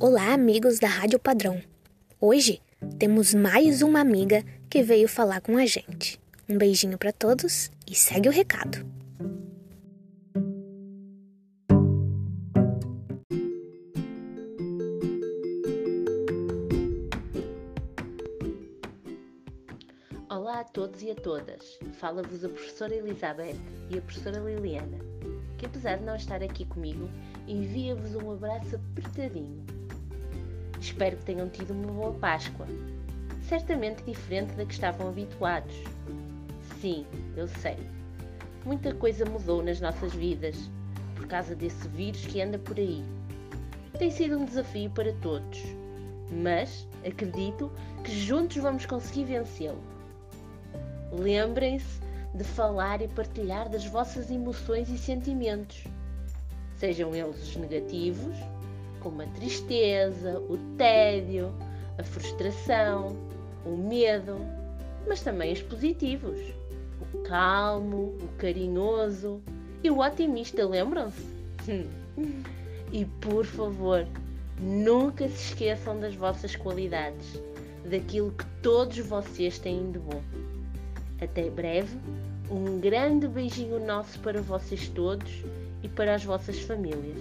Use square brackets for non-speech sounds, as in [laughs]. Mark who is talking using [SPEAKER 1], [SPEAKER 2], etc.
[SPEAKER 1] Olá, amigos da Rádio Padrão. Hoje temos mais uma amiga que veio falar com a gente. Um beijinho para todos e segue o recado.
[SPEAKER 2] Olá a todos e a todas. Fala-vos a professora Elizabeth e a professora Liliana, que apesar de não estar aqui comigo, envia-vos um abraço apertadinho. Espero que tenham tido uma boa Páscoa, certamente diferente da que estavam habituados. Sim, eu sei. Muita coisa mudou nas nossas vidas por causa desse vírus que anda por aí. Tem sido um desafio para todos, mas acredito que juntos vamos conseguir vencê-lo. Lembrem-se de falar e partilhar das vossas emoções e sentimentos, sejam eles os negativos, como a tristeza, o tédio, a frustração, o medo, mas também os positivos, o calmo, o carinhoso e o otimista, lembram-se? [laughs] e por favor, nunca se esqueçam das vossas qualidades, daquilo que todos vocês têm de bom. Até breve, um grande beijinho nosso para vocês todos e para as vossas famílias.